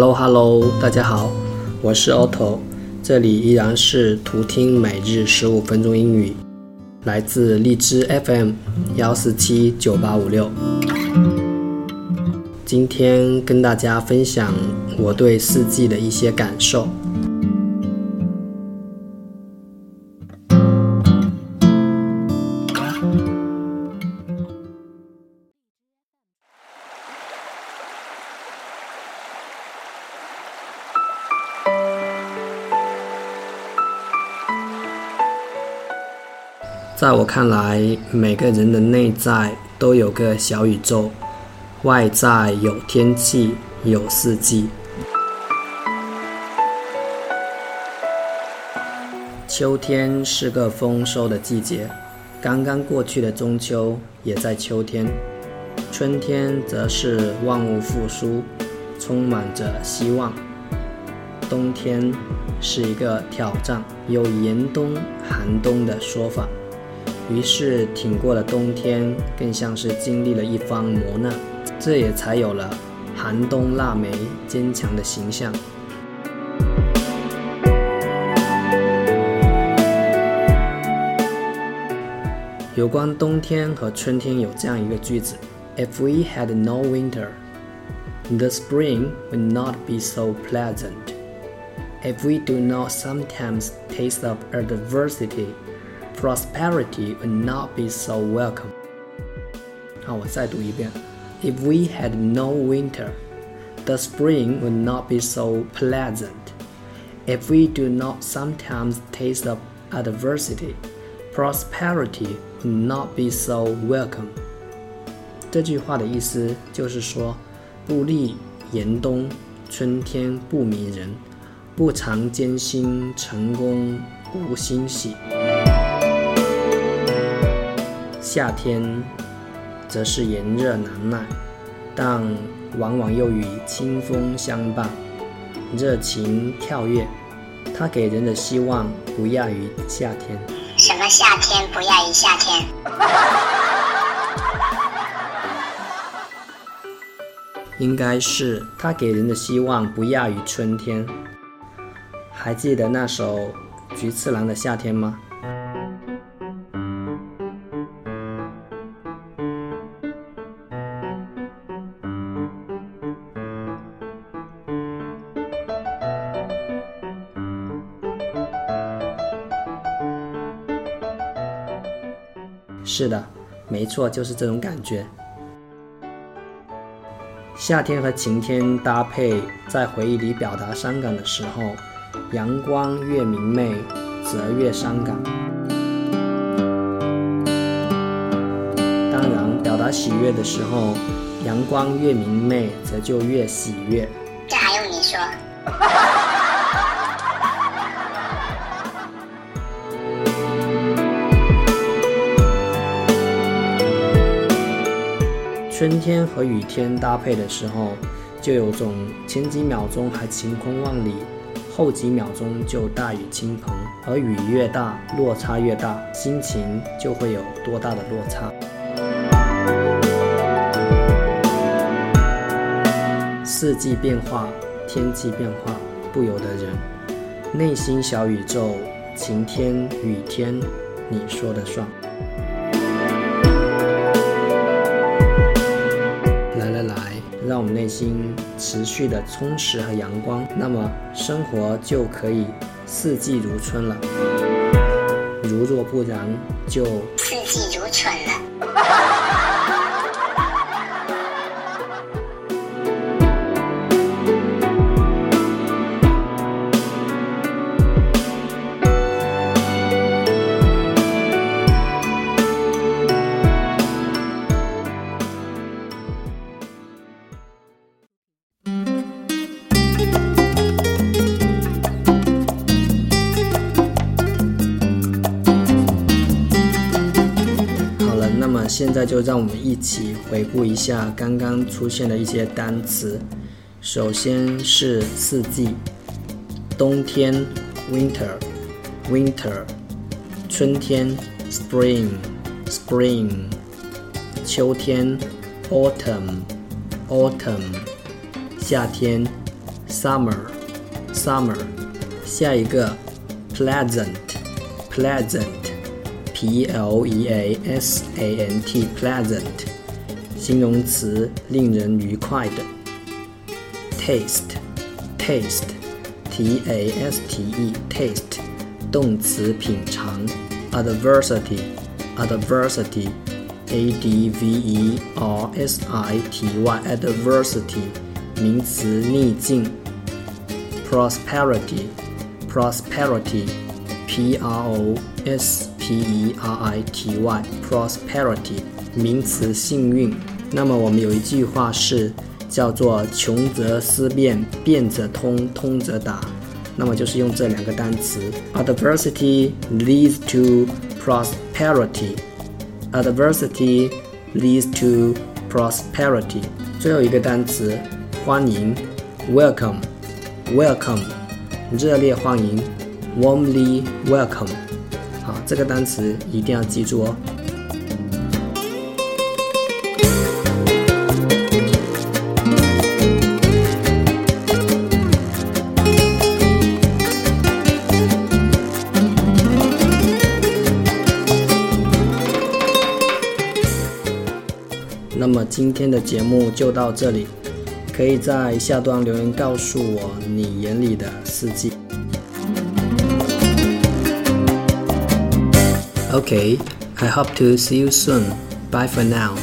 Hello Hello，大家好，我是 Otto，这里依然是图听每日十五分钟英语，来自荔枝 FM 幺四七九八五六。今天跟大家分享我对四季的一些感受。在我看来，每个人的内在都有个小宇宙，外在有天气，有四季。秋天是个丰收的季节，刚刚过去的中秋也在秋天。春天则是万物复苏，充满着希望。冬天是一个挑战，有严冬、寒冬的说法。于是，挺过了冬天，更像是经历了一番磨难，这也才有了寒冬腊梅坚强的形象。有关冬天和春天有这样一个句子：If we had no winter, the spring would not be so pleasant. If we do not sometimes taste of adversity, prosperity would not be so welcome. 好，我再读一遍。If we had no winter, the spring would not be so pleasant. If we do not sometimes taste of adversity, prosperity would not be so welcome. 这句话的意思就是说，不历严冬，春天不迷人；不尝艰辛，成功不欣喜。 夏天则是炎热难耐，但往往又与清风相伴，热情跳跃。它给人的希望不亚于夏天。什么夏天不亚于夏天？应该是它给人的希望不亚于春天。还记得那首菊次郎的夏天吗？是的，没错，就是这种感觉。夏天和晴天搭配，在回忆里表达伤感的时候，阳光越明媚，则越伤感。当然，表达喜悦的时候，阳光越明媚，则就越喜悦。这还用你说？春天和雨天搭配的时候，就有种前几秒钟还晴空万里，后几秒钟就大雨倾盆。而雨越大，落差越大，心情就会有多大的落差。四季变化，天气变化，不由得人。内心小宇宙，晴天雨天，你说的算。让我们内心持续的充实和阳光，那么生活就可以四季如春了。如若不然，就四季如春了。现在就让我们一起回顾一下刚刚出现的一些单词。首先是四季：冬天 （winter），winter；春天 （spring），spring；秋天 （autumn），autumn；夏天 summer，summer。下一个：pleasant，pleasant ，pleasant，pleasant，p l e a s a n t，pleasant，形容词，令人愉快的。taste，taste，t a s t e，taste，动词，品尝。adversity，adversity，a d v e r s i t y，adversity，名词，逆境。prosperity。prosperity, p r o s P e r i t y, prosperity 名词幸运。那么我们有一句话是叫做穷则思变，变则通，通则达。那么就是用这两个单词，adversity leads to prosperity. Adversity leads to prosperity. 最后一个单词，欢迎，welcome, welcome。热烈欢迎，warmly welcome。这个单词一定要记住哦。那么今天的节目就到这里。可以在下段留言告诉我你眼里的四季。Okay, I hope to see you soon. Bye for now.